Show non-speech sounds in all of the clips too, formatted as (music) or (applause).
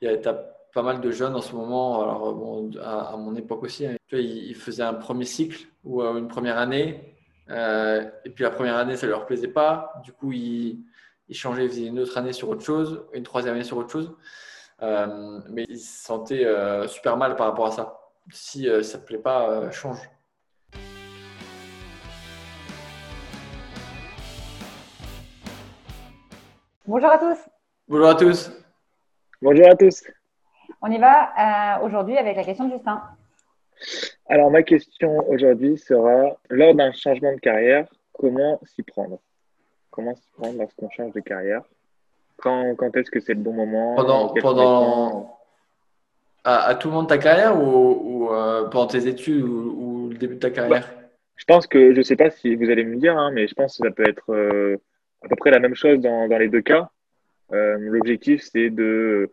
il y a pas mal de jeunes en ce moment, alors bon, à, mon époque aussi, hein. ils, faisaient un premier cycle ou une première année, et puis la première année, ça ne leur plaisait pas. Du coup, ils, ils changeaient, ils faisaient une autre année sur autre chose, une troisième année sur autre chose. mais ils se sentaient super mal par rapport à ça. Si ça ne te plaît pas, change. Bonjour à tous. Bonjour à tous. Bonjour à tous. On y va euh, aujourd'hui avec la question de Justin. Alors, ma question aujourd'hui sera lors d'un changement de carrière, comment s'y prendre? Comment s'y prendre lorsqu'on change de carrière? Quand, quand est-ce que c'est le bon moment? Pendant, pendant à, tout le monde de ta carrière ou, euh, pendant tes études ou, le début de ta carrière? Bah, Je pense que, je ne sais pas si vous allez me dire, hein, mais je pense que ça peut être euh, à peu près la même chose dans, dans les deux cas. Euh, L'objectif, c'est de,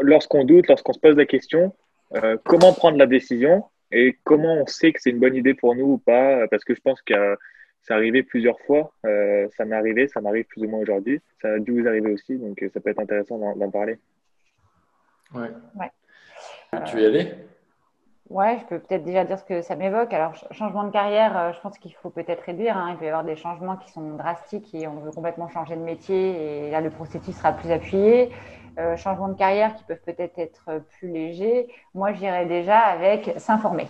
lorsqu'on doute, lorsqu'on se pose la question, euh, comment prendre la décision et comment on sait que c'est une bonne idée pour nous ou pas, parce que je pense que c'est arrivé plusieurs fois. Euh, ça m'est arrivé, ça m'arrive plus ou moins aujourd'hui. Ça a dû vous arriver aussi, donc ça peut être intéressant d'en parler. Ouais. ouais. Tu veux y aller? Ouais, je peux peut-être déjà dire ce que ça m'évoque. Alors, changement de carrière, euh, je pense qu'il faut peut-être réduire. Hein. Il peut y avoir des changements qui sont drastiques et on veut complètement changer de métier et là, le processus sera plus appuyé. Euh, changements de carrière qui peuvent peut-être être plus légers. Moi, j'irais déjà avec s'informer.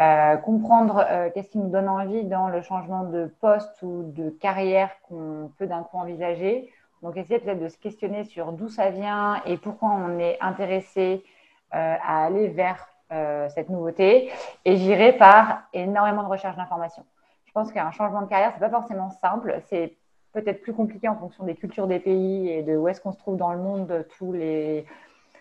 Euh, comprendre euh, qu'est-ce qui nous donne envie dans le changement de poste ou de carrière qu'on peut d'un coup envisager. Donc, essayer peut-être de se questionner sur d'où ça vient et pourquoi on est intéressé à aller vers euh, cette nouveauté. Et j'irai par énormément de recherche d'informations. Je pense qu'un changement de carrière, c'est pas forcément simple. C'est peut-être plus compliqué en fonction des cultures des pays et de où est-ce qu'on se trouve dans le monde, tous les,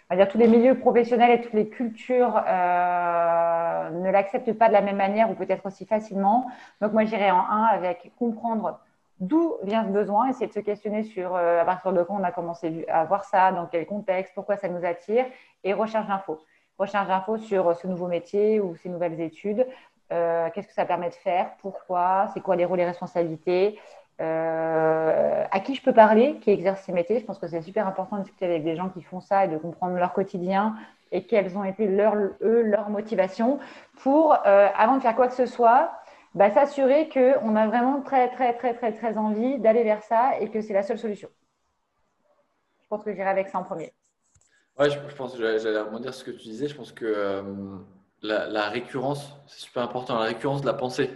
on va dire, tous les milieux professionnels et toutes les cultures euh, ne l'acceptent pas de la même manière ou peut-être aussi facilement. Donc moi, j'irai en un avec comprendre d'où vient ce besoin, essayer de se questionner sur euh, à partir de quand on a commencé à voir ça, dans quel contexte, pourquoi ça nous attire, et recherche d'infos recherche d'infos sur ce nouveau métier ou ces nouvelles études. Euh, qu'est-ce que ça permet de faire? Pourquoi? C'est quoi les rôles et responsabilités? Euh, À qui je peux parler Qui exerce ces métiers? Je pense que c'est super important de discuter avec des gens qui font ça et de comprendre leur quotidien et quelles ont été leur, eux, leurs motivations pour, euh, avant de faire quoi que ce soit, bah, s'assurer qu'on a vraiment très, très, très, très, très envie d'aller vers ça et que c'est la seule solution. Je pense que j'irai avec ça en premier. Ouais, je, pense que j'allais rebondir ce que tu disais. Je pense que euh, la, récurrence, c'est super important, la récurrence de la pensée.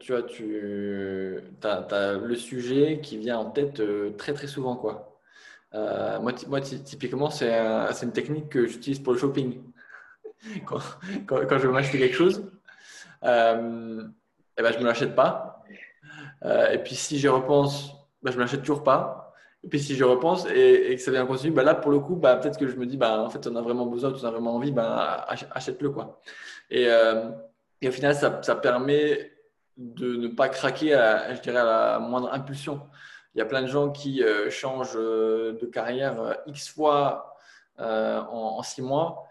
Tu vois, tu, as, le sujet qui vient en tête euh, très très souvent. Euh, moi, typiquement, c'est une technique que j'utilise pour le shopping. (laughs) Quand, je veux m'acheter quelque chose, euh, eh ben, je ne me l'achète pas. et puis si je repense, ben, je ne me l'achète toujours pas. Puis si je repense et, que ça vient continuer, bah là pour le coup, bah, peut-être que je me dis, bah, en fait, on a vraiment besoin, on a vraiment envie, bah, achète-le. quoi. Et, euh, au final, ça, permet de ne pas craquer à, je dirais, la moindre impulsion. Il y a plein de gens qui euh, changent euh, de carrière X fois en, six mois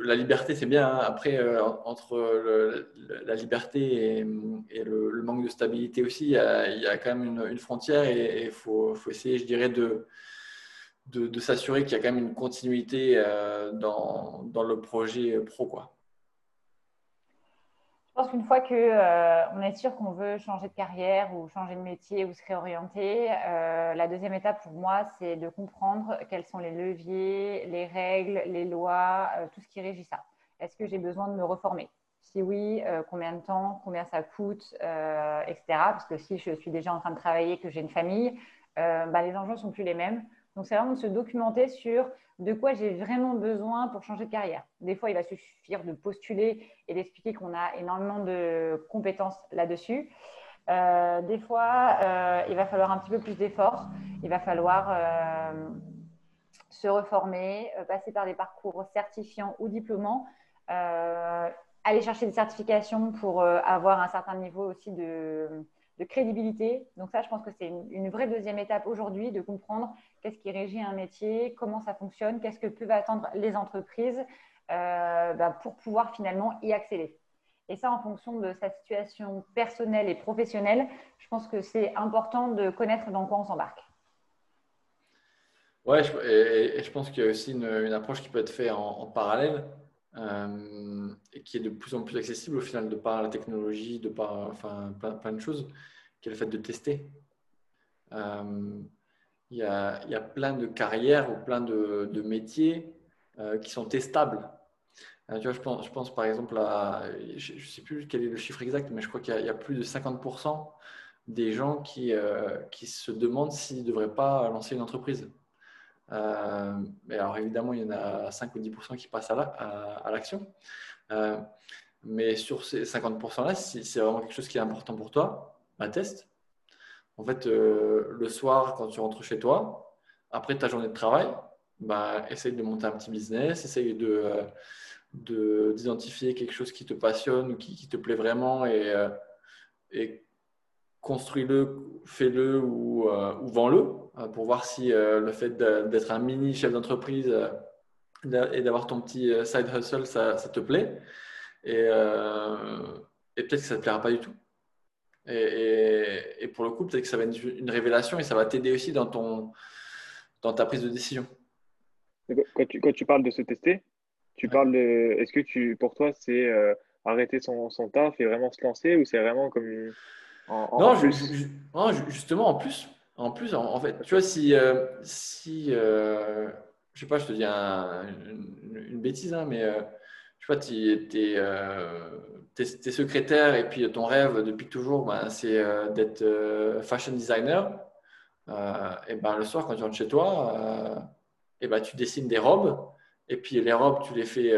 la liberté, c'est bien. Hein. Après, euh, entre la liberté et, le, manque de stabilité aussi, il y a, quand même une, frontière et il faut, essayer, je dirais, de, s'assurer qu'il y a quand même une continuité euh, dans, le projet pro. Je pense qu'une fois qu'on euh, est sûr qu'on veut changer de carrière ou changer de métier ou se réorienter, euh, la deuxième étape pour moi, c'est de comprendre quels sont les leviers, les règles, les lois, euh, tout ce qui régit ça. Est-ce que j'ai besoin de me reformer? Si oui, combien de temps, combien ça coûte, etc. Parce que si je suis déjà en train de travailler, que j'ai une famille, bah, les enjeux ne sont plus les mêmes. Donc, c'est vraiment de se documenter sur de quoi j'ai vraiment besoin pour changer de carrière. Des fois, il va suffire de postuler et d'expliquer qu'on a énormément de compétences là-dessus. Euh, des fois, euh, il va falloir un petit peu plus d'efforts. Il va falloir euh, se reformer, passer par des parcours certifiants ou diplômants, aller chercher des certifications pour avoir un certain niveau aussi de, de crédibilité. Donc ça, je pense que c'est une, vraie deuxième étape aujourd'hui de comprendre qu'est-ce qui régit un métier, comment ça fonctionne, qu'est-ce que peuvent attendre les entreprises euh, bah, pour pouvoir finalement y accéder. Et ça, en fonction de sa situation personnelle et professionnelle, je pense que c'est important de connaître dans quoi on s'embarque. Ouais, et, je pense qu'il y a aussi une, approche qui peut être faite en, parallèle euh, et qui est de plus en plus accessible au final de par la technologie, de par enfin, plein, de choses, qui est le fait de tester. Euh, il, y a, y a, plein de carrières ou plein de, métiers euh, qui sont testables. tu vois, je, pense, je pense par exemple à, je ne sais plus quel est le chiffre exact, mais je crois qu'il y, a plus de 50% des gens qui, qui se demandent s'ils ne devraient pas lancer une entreprise. Euh, alors évidemment, il y en a 5 ou 10% qui passent à l'action. Euh, mais sur ces 50%-là, si c'est vraiment quelque chose qui est important pour toi, bah, teste. En fait, euh, le soir, quand tu rentres chez toi, après ta journée de travail, bah, essaye de monter un petit business, essaye de, d'identifier quelque chose qui te passionne ou qui, te plaît vraiment et, et construis-le, fais-le ou, euh, ou vends-le euh, pour voir si euh, le fait d'être un mini chef d'entreprise et d'avoir ton petit side hustle, ça, ça te plaît. Et, et peut-être que ça ne te plaira pas du tout. Et, et, pour le coup, peut-être que ça va être une révélation et ça va t'aider aussi dans, ton, dans ta prise de décision. Quand tu, quand tu parles de se tester, tu parles de. Est-ce que tu, pour toi, c'est arrêter son, son taf et vraiment se lancer ou c'est vraiment comme non, justement, en plus, en plus, en, fait, tu vois, si, euh, si euh, je sais pas, je te dis une, bêtise, hein, mais euh, tu vois, tu es, es, secrétaire et puis ton rêve depuis toujours, ben, c'est d'être fashion designer. et ben, le soir, quand tu rentres chez toi, et ben, tu dessines des robes et puis les robes, tu les fais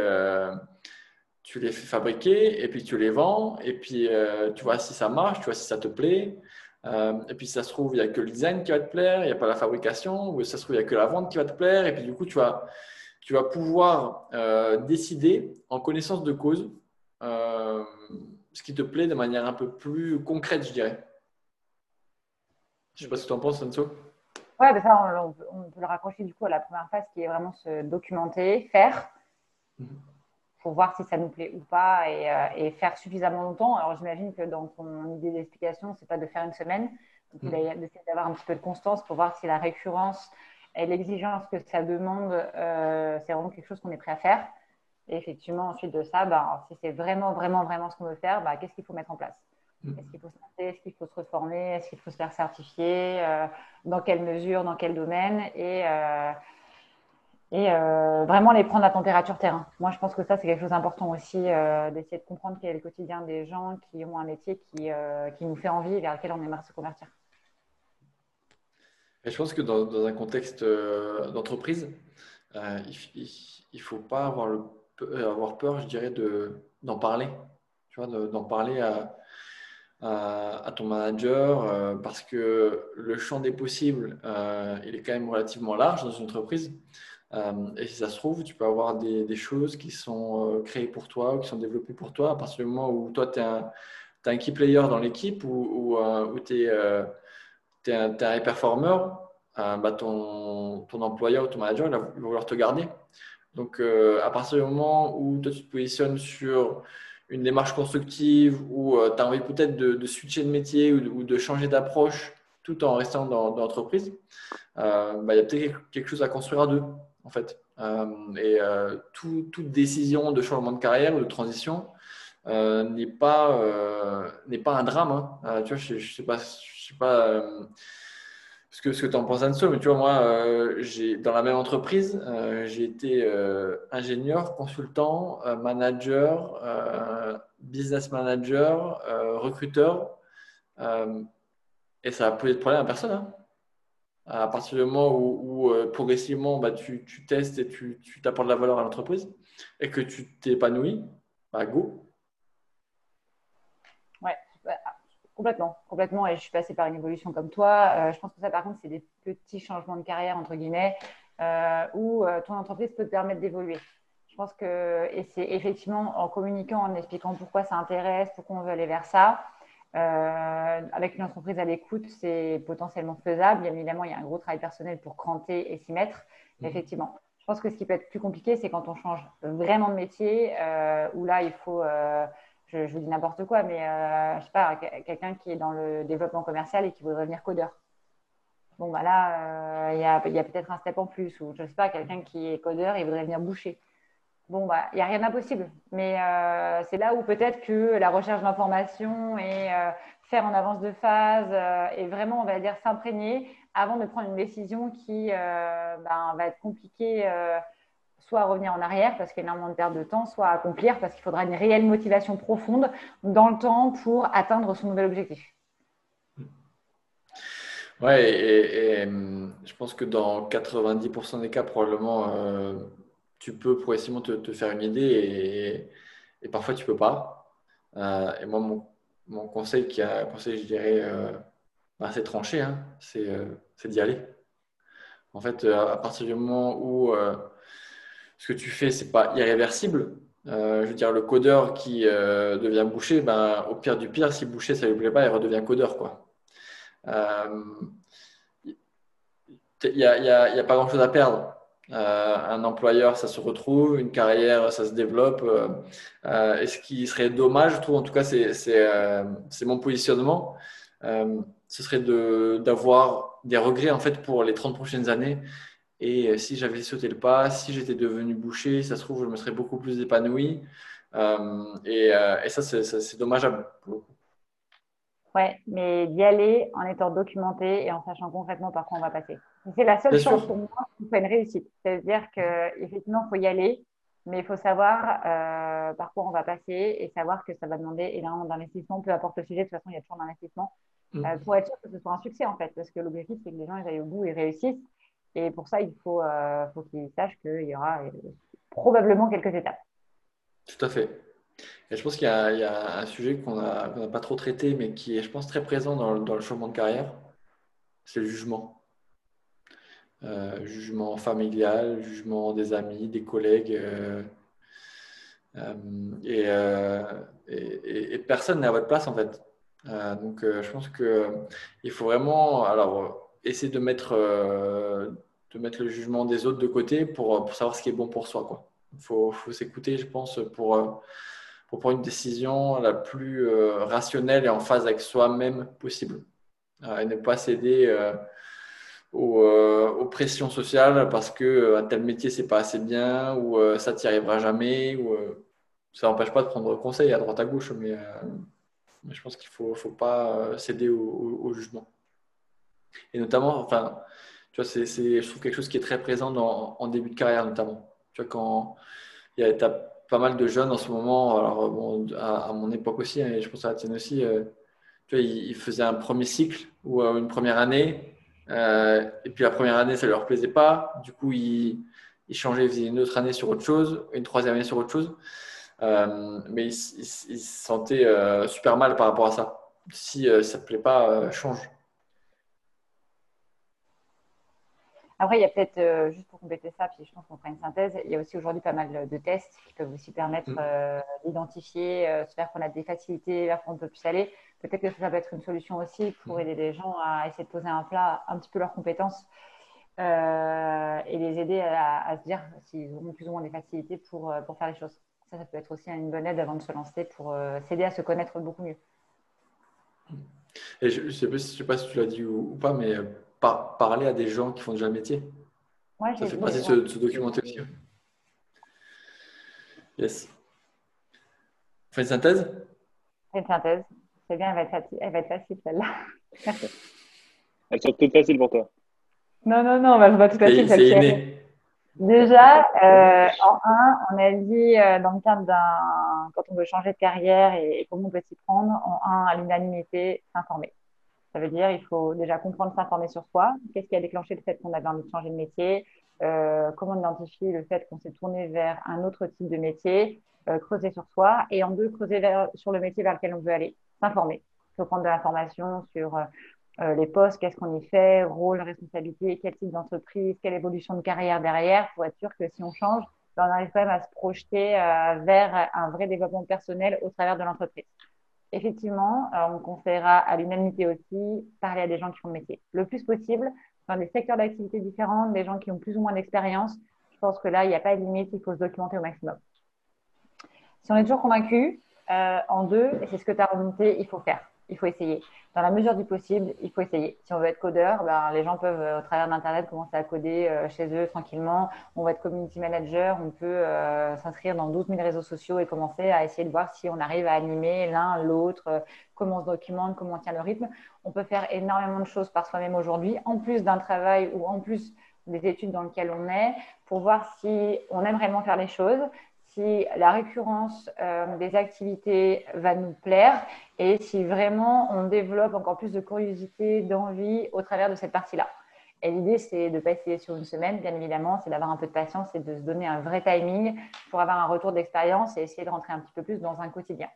tu les fais fabriquer et puis tu les vends et puis euh, tu vois si ça marche, tu vois si ça te plaît. Euh, et puis si ça se trouve, il n'y a que le design qui va te plaire, il n'y a pas la fabrication, ou ça se trouve, il n'y a que la vente qui va te plaire. Et puis du coup, tu vas, tu vas pouvoir euh, décider en connaissance de cause ce qui te plaît de manière un peu plus concrète, je dirais. Je ne sais pas ce que tu en penses, Sanso. Oui, ça, on, on, peut le raccrocher du coup à la première phase qui est vraiment se documenter, faire. Mhm pour voir si ça nous plaît ou pas euh, et, faire suffisamment longtemps. Alors j'imagine que dans ton idée d'explication, c'est pas de faire une semaine, mm. d'essayer d'avoir un petit peu de constance pour voir si la récurrence et l'exigence que ça demande, euh, c'est vraiment quelque chose qu'on est prêt à faire. Et effectivement, ensuite de ça, bah, si c'est vraiment, vraiment, vraiment ce qu'on veut faire, bah, qu'est-ce qu'il faut mettre en place? Mm. Est-ce qu'il faut se Est-ce qu'il faut se reformer? Est-ce qu'il faut se faire certifier? Euh, Dans quelle mesure? Dans quel domaine? Et et euh, vraiment les prendre à température terrain. Moi, je pense que ça, c'est quelque chose d'important aussi, euh, d'essayer de comprendre quel est le quotidien des gens qui ont un métier qui, euh, qui nous fait envie et vers lequel on aimerait se convertir. Et je pense que dans, un contexte d'entreprise, il ne faut pas avoir, peur, je dirais, d'en parler. Tu vois, d'en parler à, ton manager parce que le champ des possibles, il est quand même relativement large dans une entreprise. Euh, et si ça se trouve, tu peux avoir des, choses qui sont euh, créées pour toi ou qui sont développées pour toi à partir du moment où toi, tu es, un key player dans l'équipe ou, tu es, es, un high performer, euh, bah ton, employeur ou ton manager il va vouloir te garder. Donc, à partir du moment où toi, tu te positionnes sur une démarche constructive ou tu as envie peut-être de, switcher de métier ou de, changer d'approche tout en restant dans, dans l'entreprise, bah, il y a peut-être quelque chose à construire à deux en fait. Euh, et euh, toute décision de changement de carrière ou de transition euh, n'est pas, un drame. Hein. je ne sais pas, je sais pas ce que, tu en penses, Anso, mais tu vois, moi, dans la même entreprise, j'ai été ingénieur, consultant, manager, business manager, recruteur, et ça a posé de problème à personne. Hein à partir du moment où, euh, progressivement bah, tu, testes et tu, tu t'apportes de la valeur à l'entreprise et que tu t'épanouis, bah, go. Ouais, bah, complètement, complètement. Et je suis passée par une évolution comme toi. Euh, je pense que ça, par contre, c'est des petits changements de carrière, entre guillemets, euh, où ton entreprise peut te permettre d'évoluer. Je pense que, et c'est effectivement en communiquant, en expliquant pourquoi ça intéresse, pourquoi on veut aller vers ça, euh, avec une entreprise à l'écoute, c'est potentiellement faisable. Bien évidemment, il y a un gros travail personnel pour cranter et s'y mettre. Mhm. Effectivement, je pense que ce qui peut être plus compliqué, c'est quand on change vraiment de métier, euh, où là, il faut, euh, je, vous dis n'importe quoi, mais je sais pas, quelqu'un qui est dans le développement commercial et qui voudrait devenir codeur. Bon, bah là, euh, il y a, y a peut-être un step en plus. Ou je ne sais pas, quelqu'un qui est codeur, il voudrait venir boucher. Bon, bah, il n'y a rien d'impossible. Mais euh, c'est là où peut-être que la recherche d'informations et euh, faire en avance de phase et vraiment, on va dire, s'imprégner avant de prendre une décision qui ben, va être compliquée soit à revenir en arrière parce qu'il y a énormément de perte de temps, soit à accomplir parce qu'il faudra une réelle motivation profonde dans le temps pour atteindre son nouvel objectif. Ouais, et, je pense que dans 90% des cas, probablement, euh, tu peux progressivement te, te, faire une idée et, parfois tu peux pas. Euh, et moi, mon, conseil, qui a conseil, je dirais, euh, assez tranché, hein, c'est d'y aller. En fait, à partir du moment où ce que tu fais, c'est pas irréversible, je veux dire, le codeur qui devient boucher, ben, au pire du pire, si boucher ça lui plaît pas, il redevient codeur. Quoi. Euh, il n'y a, a, pas grand-chose à perdre. Euh, un employeur, ça se retrouve, une carrière, ça se développe. Euh, et ce qui serait dommage, je trouve, en tout cas, c'est mon positionnement, ce serait d'avoir des regrets en fait pour les 30 prochaines années. Et si j'avais sauté le pas, si j'étais devenu boucher, ça se trouve, je me serais beaucoup plus épanoui. et, et, ça, c'est dommageable. Ouais, mais d'y aller en étant documenté et en sachant concrètement par quoi on va passer. C'est la seule chance pour moi pour faire une réussite. C'est-à-dire qu'effectivement, il faut y aller, mais il faut savoir euh, par quoi on va passer et savoir que ça va demander énormément d'investissement, peu importe le sujet. De toute façon, il y a toujours d'investissement mm. euh, pour être sûr que ce soit un succès en fait. Parce que l'objectif, c'est que les gens ils aillent au bout et réussissent. Et pour ça, il faut, euh, faut qu'ils sachent qu'il y aura probablement quelques étapes. Tout à fait. Et je pense qu'il y, a un sujet qu'on n'a pas trop traité, mais qui est, je pense, très présent dans, le changement de carrière. C'est le jugement. Euh, jugement familial, jugement des amis, des collègues. Euh, euh, et, personne n'est à votre place, en fait. donc, je pense qu'il faut vraiment alors, essayer de mettre, de mettre le jugement des autres de côté pour, pour savoir ce qui est bon pour soi. Il faut, faut s'écouter, je pense, pour pour prendre une décision la plus rationnelle et en phase avec soi-même possible. Et ne pas céder euh, aux, pressions sociales parce que un tel métier c'est pas assez bien ou ça t'y arrivera jamais ou ça n'empêche pas de prendre conseil à droite à gauche mais, je pense qu'il faut faut pas céder au, jugement. Et notamment enfin tu vois c'est je trouve quelque chose qui est très présent en début de carrière notamment. Tu vois quand il y a pas mal de jeunes en ce moment, alors bon, à, mon époque aussi, hein, et je pense à la tienne aussi, euh, tu vois, ils, faisaient un premier cycle ou euh, une première année, euh, et puis la première année, ça ne leur plaisait pas. Du coup, ils, ils, changeaient, ils faisaient une autre année sur autre chose, une troisième année sur autre chose. mais ils, se sentaient super mal par rapport à ça. Si ça ne te plaît pas, change. Après, il y a peut-être, euh, juste pour compléter ça, puis je pense qu'on fera une synthèse, il y a aussi aujourd'hui pas mal de tests qui peuvent aussi permettre mm. euh, d'identifier, euh, se faire qu'on a des facilités vers quoi on peut plus aller. Peut-être que ça peut être une solution aussi pour mm. aider les gens à essayer de poser un plat un petit peu leurs compétences et les aider à, se dire s'ils ont plus ou moins des facilités pour, pour faire les choses. Ça, ça peut être aussi une bonne aide avant de se lancer pour s'aider à se connaître beaucoup mieux. Et je ne sais, sais, pas si tu l'as dit ou, ou pas, mais parler à des gens qui font déjà le métier. ça fait partie de se, documenter aussi. Yes. On fait une synthèse? Une synthèse. C'est bien, elle va être facile, elle va être facile celle-là. (laughs) Elle sera toute facile pour toi. Non, non, non, elle va tout facile. C'est Déjà, euh, en un, on a dit euh, dans le cadre d'un, quand on veut changer de carrière et, et comment on peut s'y prendre, en un, à l'unanimité, s'informer. Ça veut dire il faut déjà comprendre, s'informer sur soi. Qu'est-ce qui a déclenché le fait qu'on avait envie de changer de métier? Euh, Comment identifier le fait qu'on s'est tourné vers un autre type de métier? Euh, Creuser sur soi. Et en deux, creuser vers, sur le métier vers lequel on veut aller. S'informer. Il faut prendre de l'information sur euh, les postes, qu'est-ce qu'on y fait, rôle, responsabilité, quel type d'entreprise, quelle évolution de carrière derrière, pour être sûr que si on change, ben, on arrive quand même à se projeter vers un vrai développement personnel au travers de l'entreprise effectivement, euh, on conseillera à l'unanimité aussi parler à des gens qui font le métier. Le plus possible, dans des secteurs d'activité différents, des gens qui ont plus ou moins d'expérience. Je pense que là, il n'y a pas de limite, il faut se documenter au maximum. Si on est toujours convaincu, euh, en deux, et c'est ce que tu as remonté, il faut faire. il faut essayer. Dans la mesure du possible, il faut essayer. Si on veut être codeur, ben, les gens peuvent, euh, au travers d'Internet, commencer à coder euh, chez eux tranquillement. On va être community manager, on peut s'inscrire dans 12 000 réseaux sociaux et commencer à essayer de voir si on arrive à animer l'un, l'autre, comment on se documente, comment on tient le rythme. On peut faire énormément de choses par soi-même aujourd'hui, en plus d'un travail ou en plus des études dans lesquelles on est, pour voir si on aime réellement faire les choses, si la récurrence euh, des activités va nous plaire et si vraiment on développe encore plus de curiosité, d'envie au travers de cette partie-là. Et l'idée, c'est de ne pas essayer sur une semaine, bien évidemment, c'est d'avoir un peu de patience et de se donner un vrai timing pour avoir un retour d'expérience et essayer de rentrer un petit peu plus dans un quotidien.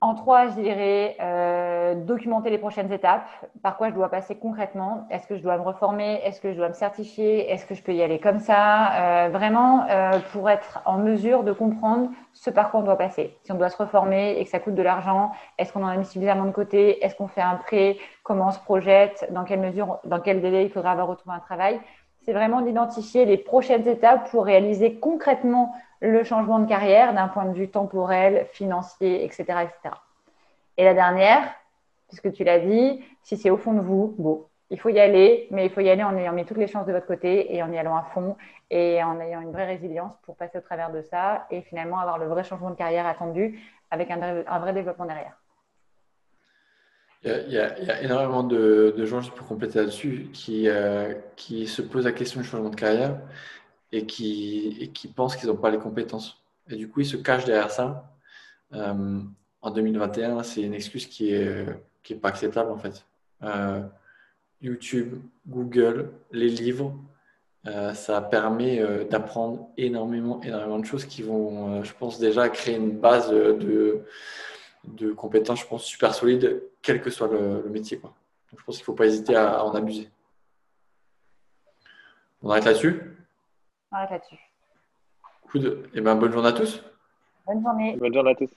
En trois, je dirais euh, documenter les prochaines étapes. Par quoi je dois passer concrètement? Est-ce que je dois me reformer? Est-ce que je dois me certifier? Est-ce que je peux y aller comme ça? Euh, Vraiment, euh, pour être en mesure de comprendre ce par quoi on doit passer. Si on doit se reformer et que ça coûte de l'argent, est-ce qu'on en a mis suffisamment de côté? Est-ce qu'on fait un prêt? Comment on se projette? Dans quelle mesure, dans quel délai il faudra avoir retrouvé un travail? C'est vraiment d'identifier les prochaines étapes pour réaliser concrètement le changement de carrière d'un point de vue temporel, financier, etc., etc. Et la dernière, puisque tu l'as dit, si c'est au fond de vous, bon, il faut y aller, mais il faut y aller en ayant mis toutes les chances de votre côté et en y allant à fond et en ayant une vraie résilience pour passer au travers de ça et finalement avoir le vrai changement de carrière attendu avec un, vrai développement derrière. Il y, a, énormément de, gens, juste pour compléter là-dessus, qui, euh, qui se posent la question du changement de carrière et qui, qui pensent qu'ils n'ont pas les compétences. Et du coup, ils se cachent derrière ça. Euh, en 2021, c'est une excuse qui est, qui est pas acceptable en fait. Euh, YouTube, Google, les livres, ça permet d'apprendre énormément, énormément de choses qui vont, je pense, déjà créer une base de, de compétences, je pense, super solide, quel que soit le, métier. Quoi. Donc, je pense qu'il ne faut pas hésiter à, en abuser. On arrête là-dessus? Arrête là-dessus. Et eh ben, bonne journée à tous. Bonne journée. Bonne journée à tous.